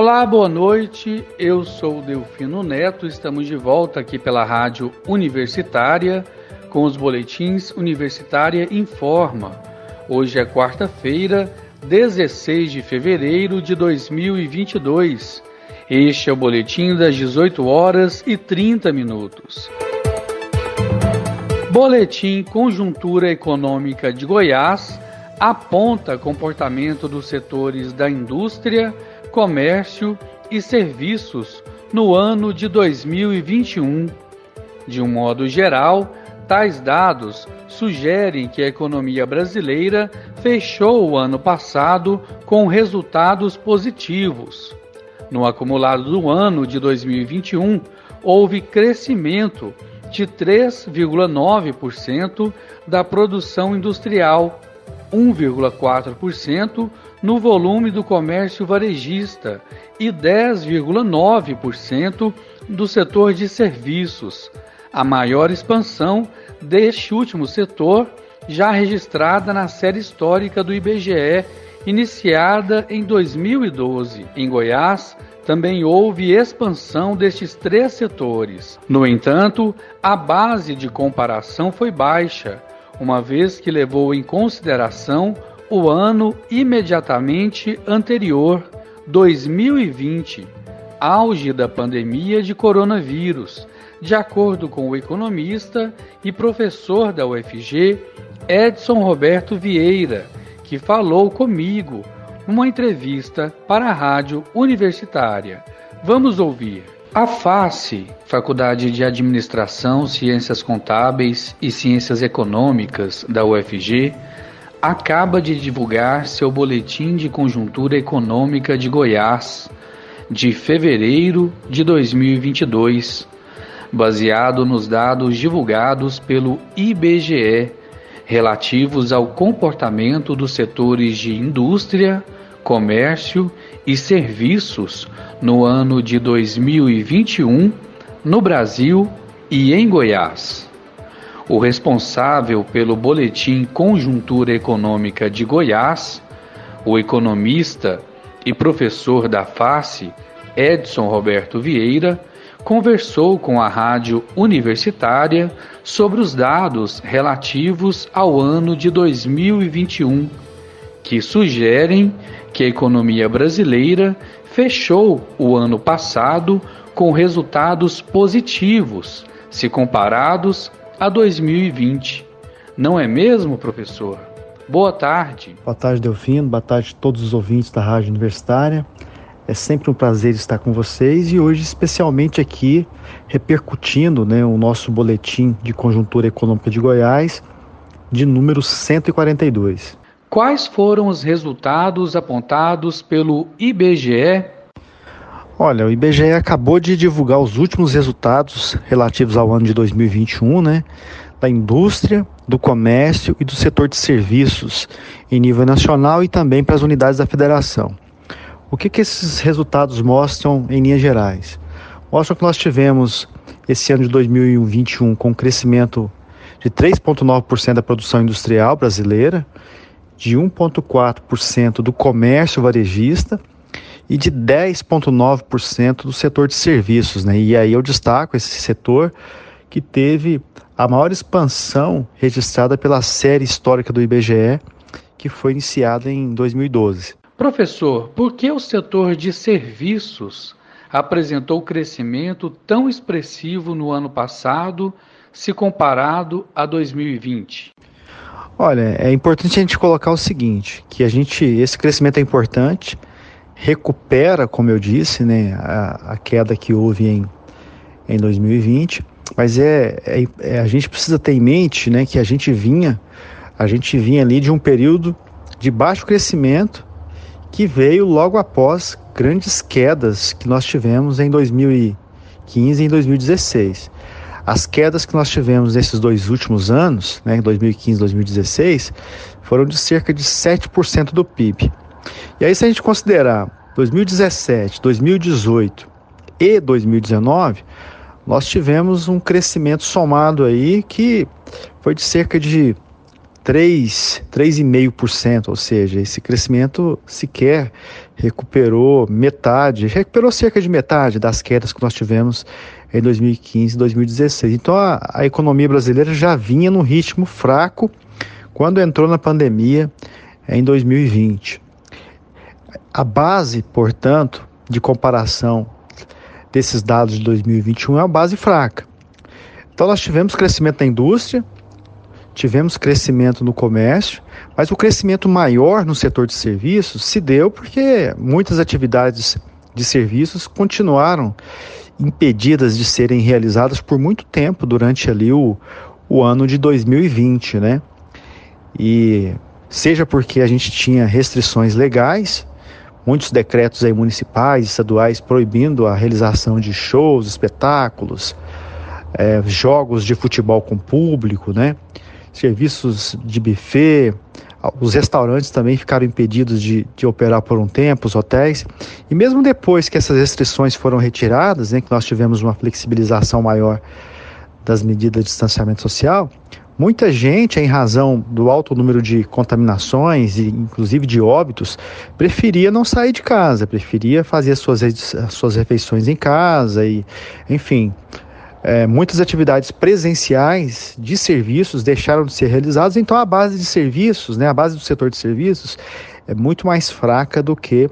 Olá, boa noite. Eu sou Delfino Neto. Estamos de volta aqui pela Rádio Universitária com os boletins Universitária Informa. Hoje é quarta-feira, 16 de fevereiro de 2022. Este é o boletim das 18 horas e 30 minutos. Boletim Conjuntura Econômica de Goiás aponta comportamento dos setores da indústria, comércio e serviços no ano de 2021. De um modo geral, tais dados sugerem que a economia brasileira fechou o ano passado com resultados positivos. No acumulado do ano de 2021, houve crescimento de 3,9% da produção industrial, 1,4% no volume do comércio varejista e 10,9% do setor de serviços, a maior expansão deste último setor já registrada na série histórica do IBGE, iniciada em 2012. Em Goiás, também houve expansão destes três setores. No entanto, a base de comparação foi baixa, uma vez que levou em consideração o ano imediatamente anterior, 2020, auge da pandemia de coronavírus, de acordo com o economista e professor da UFG, Edson Roberto Vieira, que falou comigo numa entrevista para a rádio universitária. Vamos ouvir. A FACE, Faculdade de Administração, Ciências Contábeis e Ciências Econômicas da UFG, acaba de divulgar seu Boletim de Conjuntura Econômica de Goiás de fevereiro de 2022, baseado nos dados divulgados pelo IBGE relativos ao comportamento dos setores de indústria, comércio e serviços no ano de 2021 no Brasil e em Goiás. O responsável pelo Boletim Conjuntura Econômica de Goiás, o economista e professor da FACE, Edson Roberto Vieira, conversou com a rádio universitária sobre os dados relativos ao ano de 2021, que sugerem que a economia brasileira fechou o ano passado com resultados positivos, se comparados a 2020. Não é mesmo, professor? Boa tarde. Boa tarde, Delfino. Boa tarde a todos os ouvintes da Rádio Universitária. É sempre um prazer estar com vocês e hoje, especialmente aqui, repercutindo né, o nosso boletim de conjuntura econômica de Goiás, de número 142. Quais foram os resultados apontados pelo IBGE? Olha, o IBGE acabou de divulgar os últimos resultados relativos ao ano de 2021, né? Da indústria, do comércio e do setor de serviços em nível nacional e também para as unidades da federação. O que, que esses resultados mostram em linhas gerais? Mostram que nós tivemos esse ano de 2021 com um crescimento de 3,9% da produção industrial brasileira, de 1,4% do comércio varejista e de 10,9% do setor de serviços. Né? E aí eu destaco esse setor que teve a maior expansão registrada pela série histórica do IBGE, que foi iniciada em 2012. Professor, por que o setor de serviços apresentou crescimento tão expressivo no ano passado, se comparado a 2020? Olha, é importante a gente colocar o seguinte, que a gente, esse crescimento é importante, recupera, como eu disse, né, a, a queda que houve em, em 2020, mas é, é, é, a gente precisa ter em mente, né, que a gente vinha, a gente vinha ali de um período de baixo crescimento que veio logo após grandes quedas que nós tivemos em 2015 e em 2016. As quedas que nós tivemos nesses dois últimos anos, né, 2015 e 2016, foram de cerca de 7% do PIB. E aí, se a gente considerar 2017, 2018 e 2019, nós tivemos um crescimento somado aí que foi de cerca de 3,5%, ou seja, esse crescimento sequer recuperou metade, recuperou cerca de metade das quedas que nós tivemos em 2015 e 2016. Então a, a economia brasileira já vinha num ritmo fraco quando entrou na pandemia em 2020. A base, portanto, de comparação desses dados de 2021 é uma base fraca. Então nós tivemos crescimento da indústria, tivemos crescimento no comércio, mas o crescimento maior no setor de serviços se deu porque muitas atividades de serviços continuaram impedidas de serem realizadas por muito tempo durante ali o, o ano de 2020, né? E seja porque a gente tinha restrições legais, muitos decretos aí municipais, estaduais proibindo a realização de shows, espetáculos, é, jogos de futebol com público, né? Serviços de buffet, os restaurantes também ficaram impedidos de, de, operar por um tempo, os hotéis. E mesmo depois que essas restrições foram retiradas, né, que nós tivemos uma flexibilização maior das medidas de distanciamento social, muita gente, em razão do alto número de contaminações e inclusive de óbitos, preferia não sair de casa, preferia fazer as suas, as suas refeições em casa e, enfim, é, muitas atividades presenciais de serviços deixaram de ser realizadas, então a base de serviços, né, a base do setor de serviços é muito mais fraca do que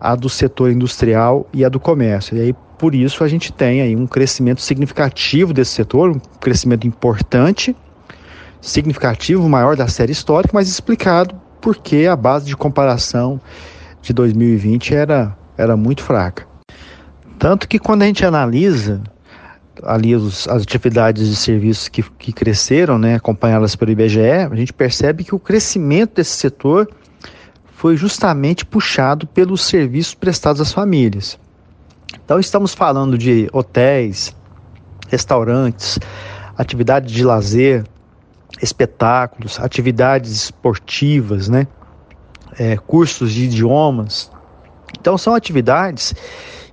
a do setor industrial e a do comércio. E aí, por isso, a gente tem aí um crescimento significativo desse setor, um crescimento importante, significativo, maior da série histórica, mas explicado porque a base de comparação de 2020 era, era muito fraca. Tanto que quando a gente analisa ali os, as atividades de serviços que, que cresceram, né, acompanhadas pelo IBGE, a gente percebe que o crescimento desse setor foi justamente puxado pelos serviços prestados às famílias. Então estamos falando de hotéis, restaurantes, atividades de lazer, espetáculos, atividades esportivas, né, é, cursos de idiomas. Então são atividades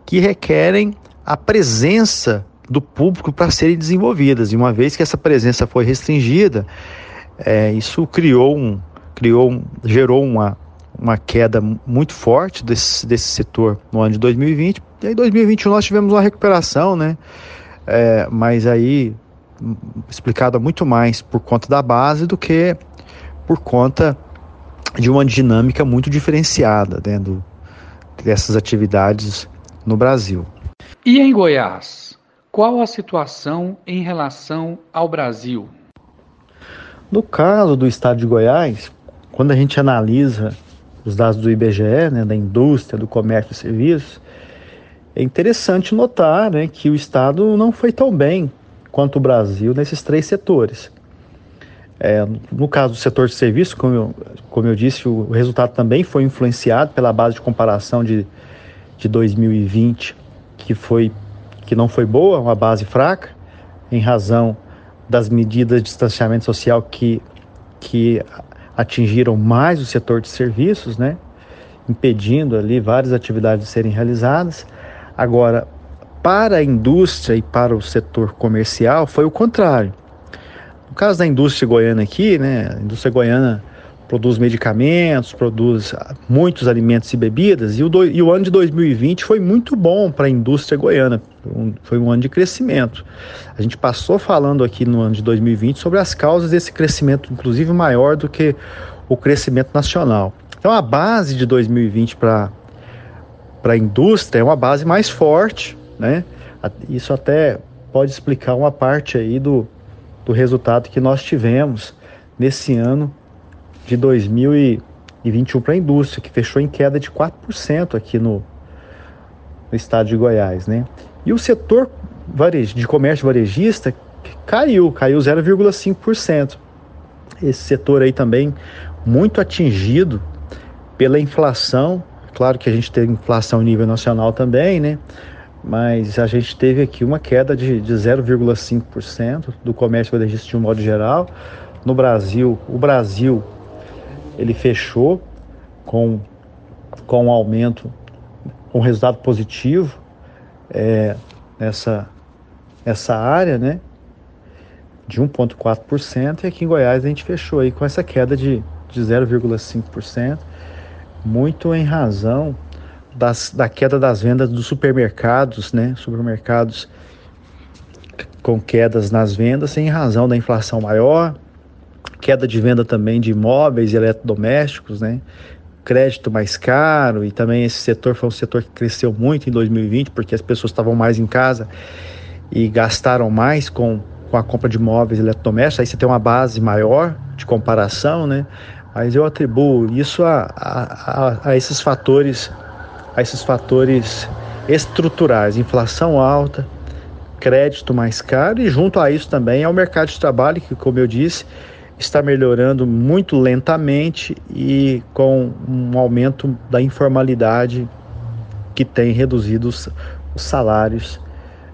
que requerem a presença do público para serem desenvolvidas. E uma vez que essa presença foi restringida, é, isso criou um, criou um, gerou uma, uma queda muito forte desse, desse setor no ano de 2020. E em 2021, nós tivemos uma recuperação, né? É, mas aí explicada muito mais por conta da base do que por conta de uma dinâmica muito diferenciada dentro dessas atividades no Brasil. E em Goiás? Qual a situação em relação ao Brasil? No caso do estado de Goiás, quando a gente analisa os dados do IBGE, né, da indústria, do comércio e serviços, é interessante notar né, que o estado não foi tão bem quanto o Brasil nesses três setores. É, no caso do setor de serviços, como eu, como eu disse, o resultado também foi influenciado pela base de comparação de, de 2020, que foi que não foi boa, uma base fraca, em razão das medidas de distanciamento social que, que atingiram mais o setor de serviços, né? impedindo ali várias atividades de serem realizadas. Agora, para a indústria e para o setor comercial, foi o contrário. No caso da indústria goiana aqui, né, a indústria goiana produz medicamentos, produz muitos alimentos e bebidas, e o, do, e o ano de 2020 foi muito bom para a indústria goiana, foi um ano de crescimento. A gente passou falando aqui no ano de 2020 sobre as causas desse crescimento, inclusive maior do que o crescimento nacional. Então a base de 2020 para a indústria é uma base mais forte, né? Isso até pode explicar uma parte aí do, do resultado que nós tivemos nesse ano de 2021 para a indústria, que fechou em queda de 4% aqui no, no estado de Goiás, né? E o setor de comércio varejista caiu, caiu 0,5%. Esse setor aí também muito atingido pela inflação. Claro que a gente teve inflação em nível nacional também, né? Mas a gente teve aqui uma queda de, de 0,5% do comércio varejista de um modo geral. No Brasil, o Brasil ele fechou com, com um aumento, um resultado positivo é, nessa, nessa área, né? de 1,4%, e aqui em Goiás a gente fechou aí com essa queda de, de 0,5%, muito em razão das, da queda das vendas dos supermercados, né? Supermercados com quedas nas vendas em razão da inflação maior, queda de venda também de imóveis e eletrodomésticos, né? Crédito mais caro e também esse setor foi um setor que cresceu muito em 2020 porque as pessoas estavam mais em casa e gastaram mais com, com a compra de imóveis e eletrodomésticos. Aí você tem uma base maior de comparação, né? Mas eu atribuo isso a, a, a esses fatores, a esses fatores estruturais, inflação alta, crédito mais caro e junto a isso também é o mercado de trabalho que, como eu disse, está melhorando muito lentamente e com um aumento da informalidade que tem reduzido os, os salários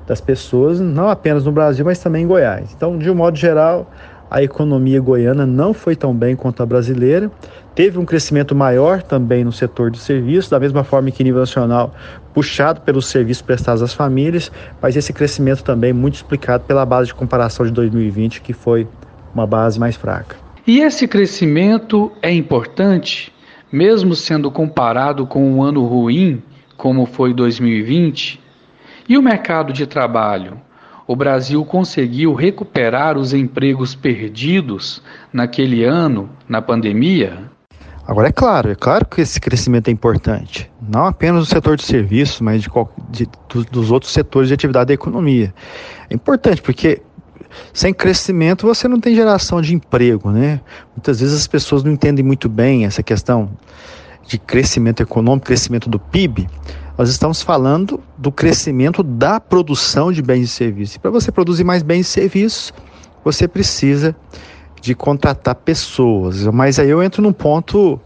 das pessoas, não apenas no Brasil, mas também em Goiás. Então, de um modo geral, a economia goiana não foi tão bem quanto a brasileira. Teve um crescimento maior também no setor de serviços, da mesma forma que nível nacional, puxado pelos serviços prestados às famílias, mas esse crescimento também muito explicado pela base de comparação de 2020, que foi uma base mais fraca. E esse crescimento é importante, mesmo sendo comparado com um ano ruim, como foi 2020? E o mercado de trabalho? o Brasil conseguiu recuperar os empregos perdidos naquele ano, na pandemia? Agora é claro, é claro que esse crescimento é importante, não apenas do setor de serviços, mas de, de, dos outros setores de atividade da economia. É importante porque sem crescimento você não tem geração de emprego, né? Muitas vezes as pessoas não entendem muito bem essa questão de crescimento econômico, crescimento do PIB, nós estamos falando do crescimento da produção de bens e serviços. Para você produzir mais bens e serviços, você precisa de contratar pessoas. Mas aí eu entro num ponto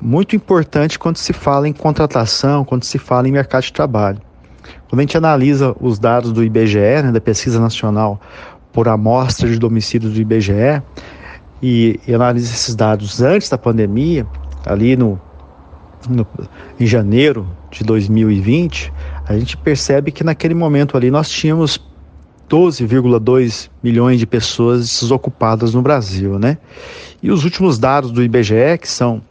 muito importante quando se fala em contratação, quando se fala em mercado de trabalho. Quando a gente analisa os dados do IBGE, né, da Pesquisa Nacional por Amostra de Domicílios do IBGE, e, e analisa esses dados antes da pandemia, ali no no, em janeiro de 2020, a gente percebe que naquele momento ali nós tínhamos 12,2 milhões de pessoas desocupadas no Brasil, né? E os últimos dados do IBGE, que são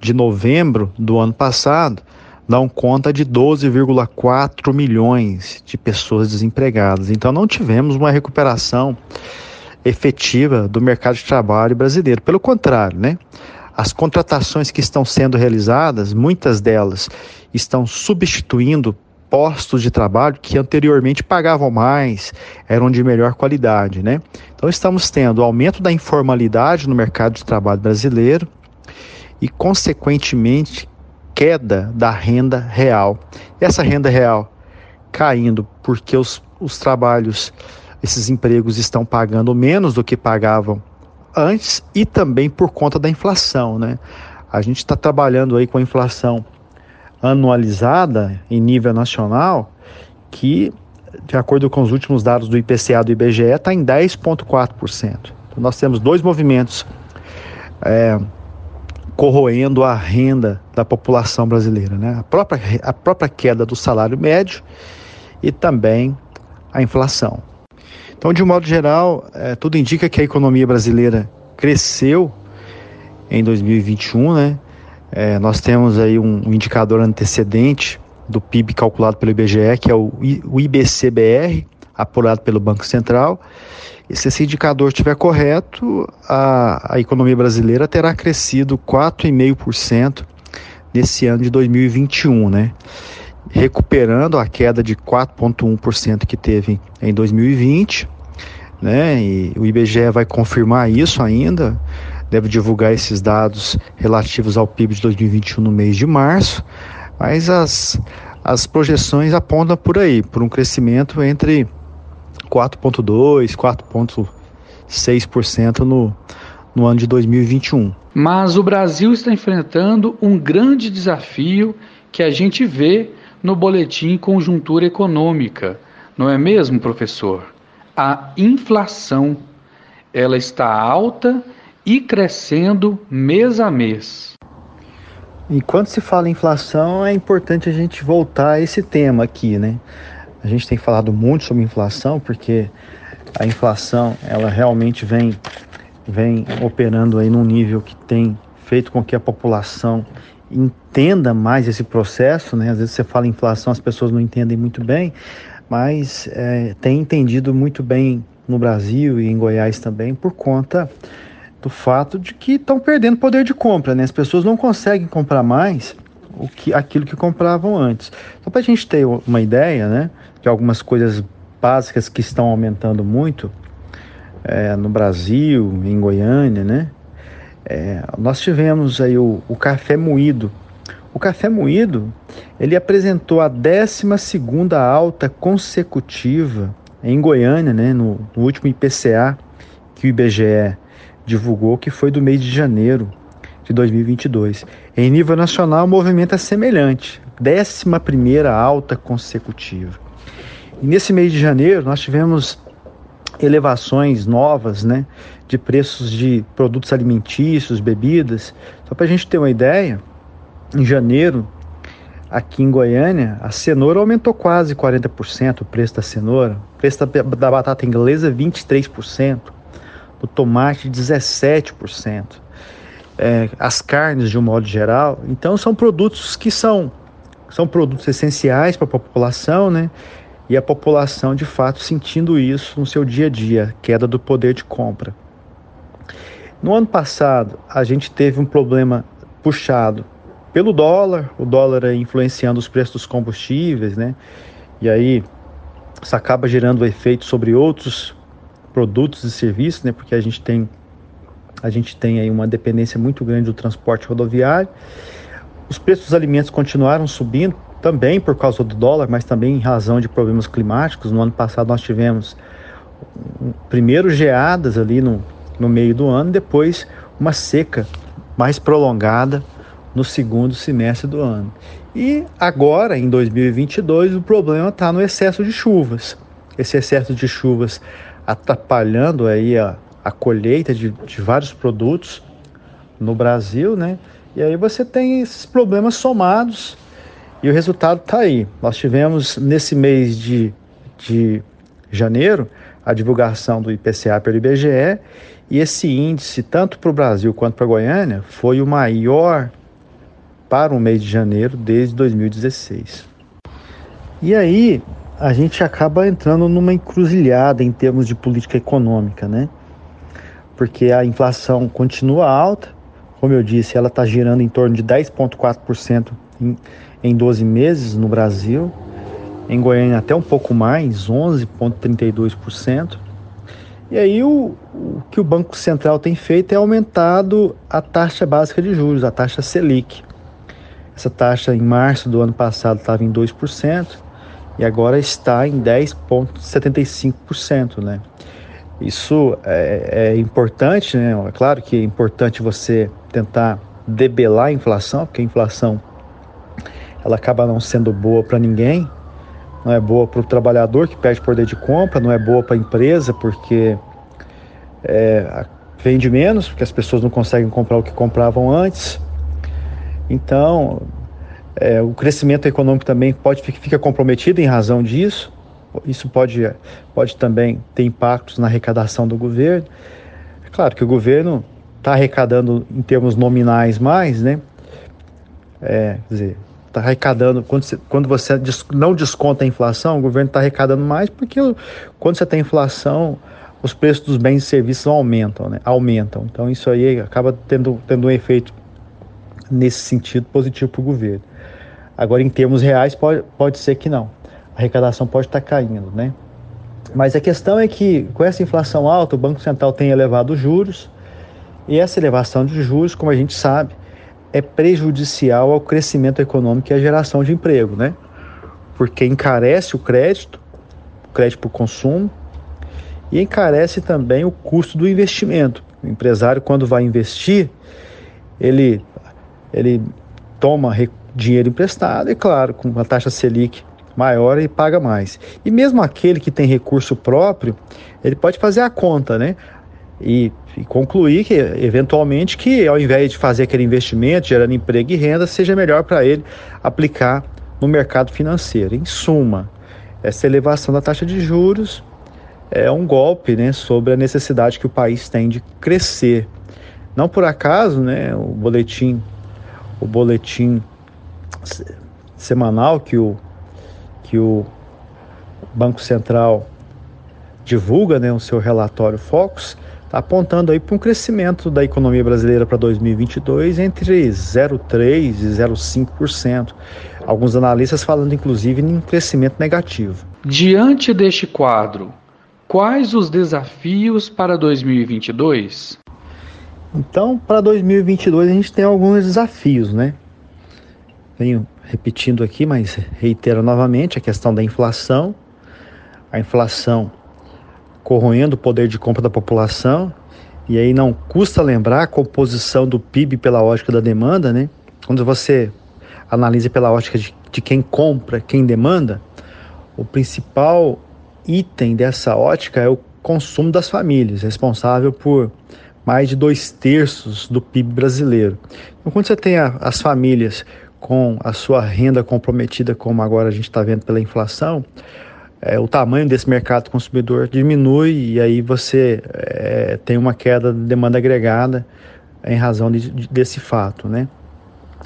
de novembro do ano passado, dão conta de 12,4 milhões de pessoas desempregadas. Então não tivemos uma recuperação efetiva do mercado de trabalho brasileiro. Pelo contrário, né? As contratações que estão sendo realizadas, muitas delas estão substituindo postos de trabalho que anteriormente pagavam mais, eram de melhor qualidade, né? Então estamos tendo aumento da informalidade no mercado de trabalho brasileiro e consequentemente queda da renda real. Essa renda real caindo porque os, os trabalhos, esses empregos estão pagando menos do que pagavam antes e também por conta da inflação, né? A gente está trabalhando aí com a inflação anualizada em nível nacional, que, de acordo com os últimos dados do IPCA do IBGE, está em 10,4%. Então, nós temos dois movimentos é, corroendo a renda da população brasileira, né? A própria, a própria queda do salário médio e também a inflação. Então, de um modo geral, é, tudo indica que a economia brasileira cresceu em 2021, né? É, nós temos aí um, um, indicador antecedente do PIB calculado pelo IBGE, que é o, o IBCBR, apurado pelo Banco Central. E se esse indicador estiver correto, a, a economia brasileira terá crescido 4,5% nesse ano de 2021, né? recuperando a queda de 4,1% que teve em 2020, né? E o IBGE vai confirmar isso ainda, deve divulgar esses dados relativos ao PIB de 2021 no mês de março, mas as, as projeções apontam por aí, por um crescimento entre 4,2%, 4,6% no, no ano de 2021. Mas o Brasil está enfrentando um grande desafio que a gente vê no boletim Conjuntura Econômica, não é mesmo, professor? A inflação, ela está alta e crescendo mês a mês. Enquanto se fala em inflação, é importante a gente voltar a esse tema aqui, né? A gente tem falado muito sobre inflação porque a inflação ela realmente vem, vem operando aí num nível que tem feito com que a população entenda mais esse processo, né? Às vezes você fala inflação, as pessoas não entendem muito bem, mas é, tem entendido muito bem no Brasil e em Goiás também por conta do fato de que estão perdendo poder de compra, né? As pessoas não conseguem comprar mais o que, aquilo que compravam antes. Só para a gente ter uma ideia, né, de algumas coisas básicas que estão aumentando muito é, no Brasil, em Goiânia, né? É, nós tivemos aí o, o, café moído. O café moído ele apresentou a 12 alta consecutiva em Goiânia, né, no, no último IPCA que o IBGE divulgou, que foi do mês de janeiro de 2022. Em nível nacional, o movimento é semelhante, 11 alta consecutiva. E nesse mês de janeiro, nós tivemos elevações novas né, de preços de produtos alimentícios, bebidas. Só para a gente ter uma ideia, em janeiro, aqui em Goiânia, a cenoura aumentou quase 40%, o preço da cenoura. O preço da, batata inglesa, 23%. O tomate, 17% é, as carnes de um modo geral. Então são produtos que são, são produtos essenciais para a população, né? E a população de fato sentindo isso no seu dia a dia, queda do poder de compra. No ano passado, a gente teve um problema puxado pelo dólar, o dólar influenciando os preços dos combustíveis, né? E aí isso acaba gerando efeito sobre outros produtos e serviços, né? Porque a gente tem a gente tem aí uma dependência muito grande do transporte rodoviário. Os preços dos alimentos continuaram subindo, também por causa do dólar, mas também em razão de problemas climáticos. No ano passado nós tivemos primeiro geadas ali no, no meio do ano, depois uma seca mais prolongada no segundo semestre do ano. E agora, em 2022, o problema está no excesso de chuvas. Esse excesso de chuvas atrapalhando aí a, a colheita de, de vários produtos no Brasil, né? E aí você tem esses problemas somados e o resultado está aí. Nós tivemos nesse mês de, de janeiro a divulgação do IPCA pelo IBGE e esse índice, tanto para o Brasil quanto para Goiânia, foi o maior para o mês de janeiro desde 2016. E aí a gente acaba entrando numa encruzilhada em termos de política econômica, né? porque a inflação continua alta. Como eu disse, ela está girando em torno de 10,4% em, em 12 meses no Brasil. Em Goiânia, até um pouco mais, 11,32%. E aí, o, o que o Banco Central tem feito é aumentado a taxa básica de juros, a taxa Selic. Essa taxa em março do ano passado estava em 2% e agora está em 10,75%, né? Isso é, é importante, né? É claro que é importante você tentar debelar a inflação, porque a inflação ela acaba não sendo boa para ninguém, não é boa para o trabalhador que perde poder de compra, não é boa para a empresa porque é, vende menos, porque as pessoas não conseguem comprar o que compravam antes. Então, é, o crescimento econômico também pode fica comprometido em razão disso. Isso pode, pode também ter impactos na arrecadação do governo. É claro que o governo está arrecadando em termos nominais mais, né? É, quer dizer, está arrecadando, quando você, quando você não desconta a inflação, o governo está arrecadando mais porque quando você tem inflação, os preços dos bens e serviços aumentam, né? Aumentam. Então isso aí acaba tendo, tendo um efeito nesse sentido positivo para o governo. Agora, em termos reais, pode, pode ser que não a arrecadação pode estar caindo, né? Mas a questão é que com essa inflação alta, o Banco Central tem elevado os juros e essa elevação de juros, como a gente sabe, é prejudicial ao crescimento econômico e à geração de emprego, né? Porque encarece o crédito, o crédito para o consumo, e encarece também o custo do investimento. O empresário, quando vai investir, ele, ele toma dinheiro emprestado, e claro, com a taxa Selic maior e paga mais. E mesmo aquele que tem recurso próprio, ele pode fazer a conta, né? E, e, concluir que, eventualmente, que ao invés de fazer aquele investimento gerando emprego e renda, seja melhor para ele aplicar no mercado financeiro. Em suma, essa elevação da taxa de juros é um golpe né, sobre a necessidade que o país tem de crescer. Não por acaso, né, o boletim, o boletim semanal que o, que o Banco Central divulga, né, o seu relatório Focus, está apontando aí para um crescimento da economia brasileira para 2022 entre 0,3% e 0,5%. Alguns analistas falando inclusive em crescimento negativo. Diante deste quadro, quais os desafios para 2022? Então, para 2022 a gente tem alguns desafios, né? Venho repetindo aqui, mas reitero novamente a questão da inflação. A inflação corroendo o poder de compra da população. E aí não custa lembrar a composição do PIB pela ótica da demanda, né? Quando você analisa pela ótica de, de quem compra, quem demanda, o principal item dessa ótica é o consumo das famílias, responsável por mais de dois terços do PIB brasileiro. Então, quando você tem a, as famílias com a sua renda comprometida, como agora a gente está vendo pela inflação, é, o tamanho desse mercado consumidor diminui e aí você é, tem uma queda de demanda agregada em razão de, de, desse fato, né?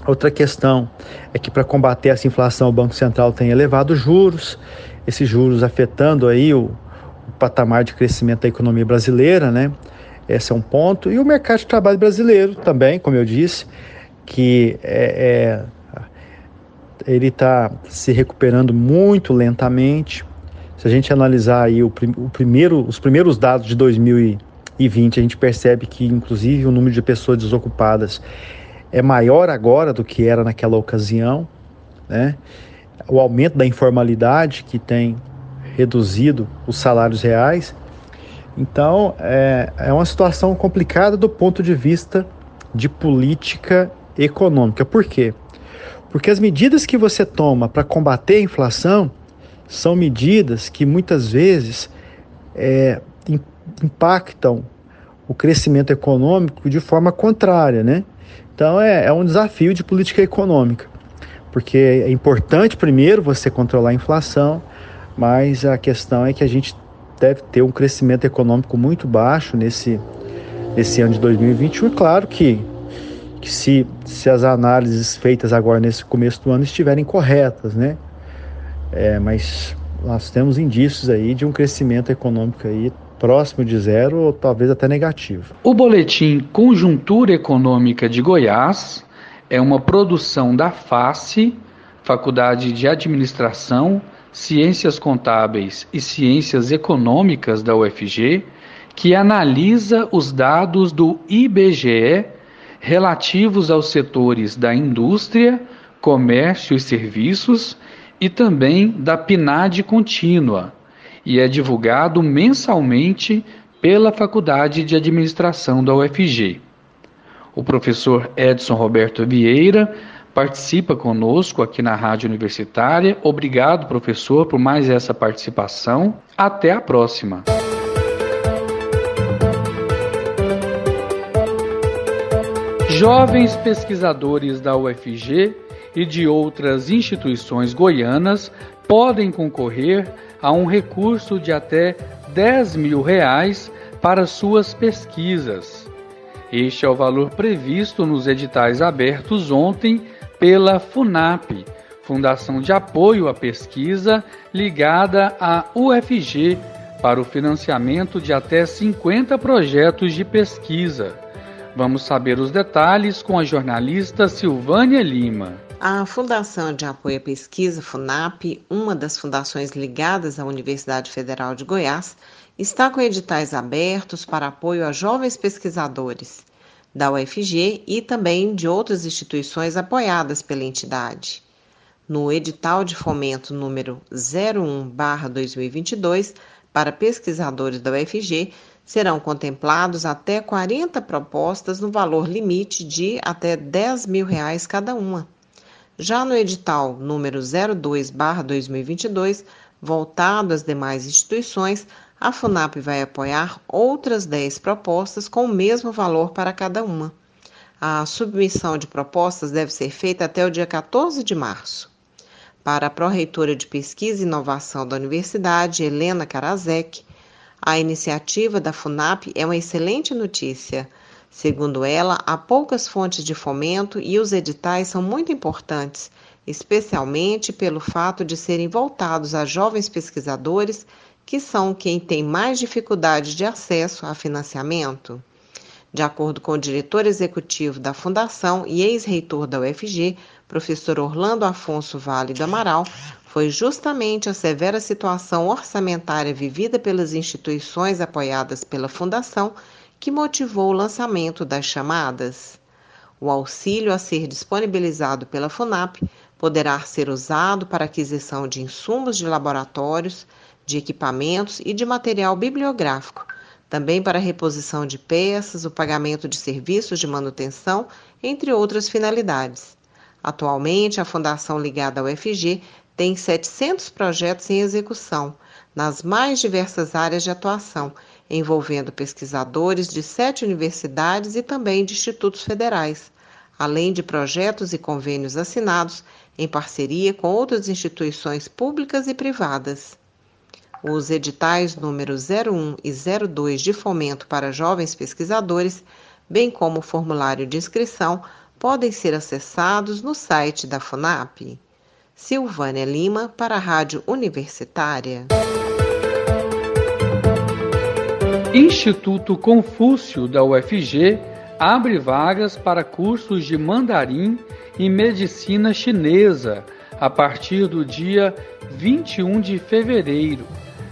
Outra questão é que para combater essa inflação o Banco Central tem elevado juros, esses juros afetando aí o, o patamar de crescimento da economia brasileira, né? Esse é um ponto. E o mercado de trabalho brasileiro também, como eu disse, que é, é ele está se recuperando muito lentamente. Se a gente analisar aí o, o primeiro, os primeiros dados de 2020, a gente percebe que, inclusive, o número de pessoas desocupadas é maior agora do que era naquela ocasião, né? O aumento da informalidade que tem reduzido os salários reais. Então, é, é uma situação complicada do ponto de vista de política econômica. Por quê? Porque as medidas que você toma para combater a inflação são medidas que muitas vezes é, impactam o crescimento econômico de forma contrária, né? Então é, é um desafio de política econômica, porque é importante primeiro você controlar a inflação, mas a questão é que a gente deve ter um crescimento econômico muito baixo nesse, nesse ano de 2021. E claro que, que se, se as análises feitas agora nesse começo do ano estiverem corretas, né? É, mas nós temos indícios aí de um crescimento econômico aí próximo de zero ou talvez até negativo. O boletim Conjuntura Econômica de Goiás é uma produção da FACE, Faculdade de Administração, Ciências Contábeis e Ciências Econômicas da UFG, que analisa os dados do IBGE relativos aos setores da indústria, comércio e serviços e também da PNAD contínua, e é divulgado mensalmente pela Faculdade de Administração da UFG. O professor Edson Roberto Vieira participa conosco aqui na Rádio Universitária. Obrigado, professor, por mais essa participação. Até a próxima. Jovens pesquisadores da UFG e de outras instituições goianas podem concorrer a um recurso de até 10 mil reais para suas pesquisas. Este é o valor previsto nos editais abertos ontem pela FUNAP, Fundação de Apoio à Pesquisa ligada à UFG, para o financiamento de até 50 projetos de pesquisa. Vamos saber os detalhes com a jornalista Silvânia Lima. A Fundação de Apoio à Pesquisa, FUNAP, uma das fundações ligadas à Universidade Federal de Goiás, está com editais abertos para apoio a jovens pesquisadores da UFG e também de outras instituições apoiadas pela entidade. No edital de fomento número 01/2022 para pesquisadores da UFG, serão contemplados até 40 propostas no valor limite de até 10 mil reais cada uma. Já no edital número 02/2022, voltado às demais instituições, a FUNAP vai apoiar outras 10 propostas com o mesmo valor para cada uma. A submissão de propostas deve ser feita até o dia 14 de março. Para a pró-reitora de Pesquisa e Inovação da Universidade, Helena Karazek, A iniciativa da FUNAP é uma excelente notícia. Segundo ela, há poucas fontes de fomento e os editais são muito importantes, especialmente pelo fato de serem voltados a jovens pesquisadores que são quem tem mais dificuldade de acesso a financiamento. De acordo com o diretor executivo da Fundação e ex-reitor da UFG, professor Orlando Afonso Vale do Amaral, foi justamente a severa situação orçamentária vivida pelas instituições apoiadas pela Fundação que motivou o lançamento das chamadas. O auxílio a ser disponibilizado pela FUNAP poderá ser usado para aquisição de insumos de laboratórios, de equipamentos e de material bibliográfico, também para reposição de peças, o pagamento de serviços de manutenção, entre outras finalidades. Atualmente, a Fundação ligada ao FG tem 700 projetos em execução, nas mais diversas áreas de atuação, envolvendo pesquisadores de sete universidades e também de institutos federais, além de projetos e convênios assinados em parceria com outras instituições públicas e privadas. Os editais número 01 e 02 de fomento para jovens pesquisadores, bem como o formulário de inscrição, podem ser acessados no site da FUNAP. Silvânia Lima, para a Rádio Universitária. Instituto Confúcio da UFG abre vagas para cursos de mandarim e medicina chinesa a partir do dia 21 de fevereiro.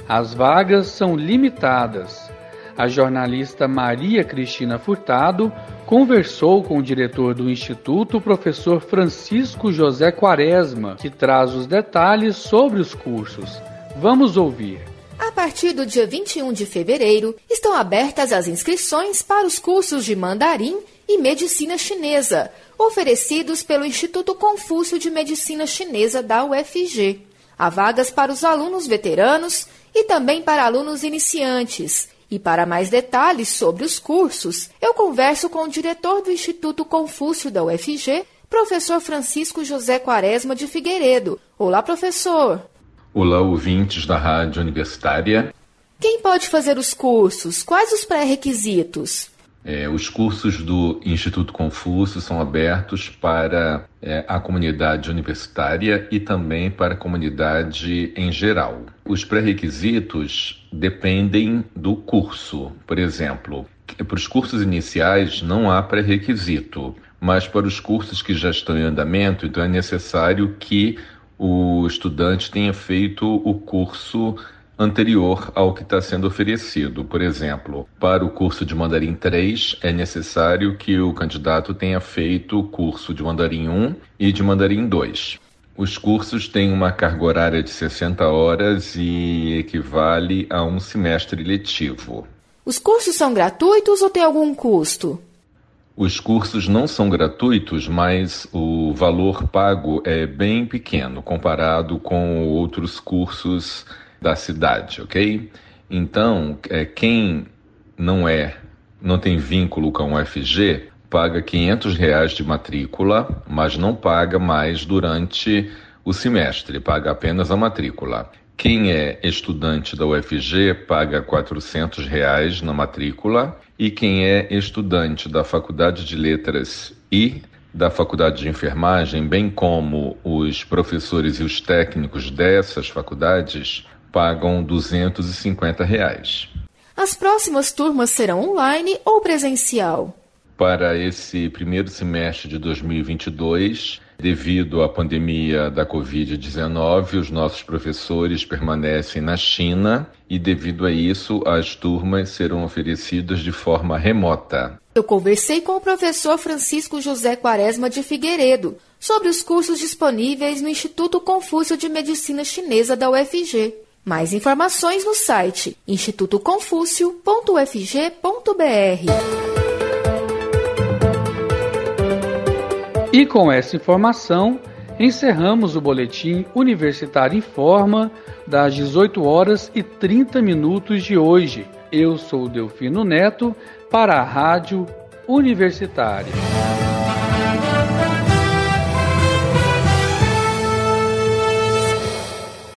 As vagas são limitadas. A jornalista Maria Cristina Furtado conversou com o diretor do Instituto, o professor Francisco José Quaresma, que traz os detalhes sobre os cursos. Vamos ouvir. A partir do dia 21 de fevereiro, estão abertas as inscrições para os cursos de mandarim e medicina chinesa, oferecidos pelo Instituto Confúcio de Medicina Chinesa da UFG. Há vagas para os alunos veteranos e também para alunos iniciantes. E para mais detalhes sobre os cursos, eu converso com o diretor do Instituto Confúcio da UFG, professor Francisco José Quaresma de Figueiredo. Olá, professor! Olá, ouvintes da Rádio Universitária. Quem pode fazer os cursos? Quais os pré-requisitos? É, os cursos do Instituto Confúcio são abertos para é, a comunidade universitária e também para a comunidade em geral. Os pré-requisitos dependem do curso. Por exemplo, para os cursos iniciais não há pré-requisito, mas para os cursos que já estão em andamento, então é necessário que o estudante tenha feito o curso anterior ao que está sendo oferecido. Por exemplo, para o curso de Mandarim 3, é necessário que o candidato tenha feito o curso de Mandarim 1 e de Mandarim 2. Os cursos têm uma carga horária de 60 horas e equivale a um semestre letivo. Os cursos são gratuitos ou tem algum custo? Os cursos não são gratuitos, mas o valor pago é bem pequeno comparado com outros cursos da cidade, ok? Então, é, quem não é, não tem vínculo com o FG, paga 500 reais de matrícula, mas não paga mais durante o semestre, paga apenas a matrícula. Quem é estudante da UFG paga 400 reais na matrícula e quem é estudante da Faculdade de Letras e da Faculdade de Enfermagem, bem como os professores e os técnicos dessas faculdades, pagam 250 reais. As próximas turmas serão online ou presencial? Para esse primeiro semestre de 2022, Devido à pandemia da Covid-19, os nossos professores permanecem na China e, devido a isso, as turmas serão oferecidas de forma remota. Eu conversei com o professor Francisco José Quaresma de Figueiredo sobre os cursos disponíveis no Instituto Confúcio de Medicina Chinesa da UFG. Mais informações no site institutoconfúcio.ufg.br. E com essa informação, encerramos o boletim Universitário em Forma das 18 horas e 30 minutos de hoje. Eu sou Delfino Neto para a Rádio Universitária.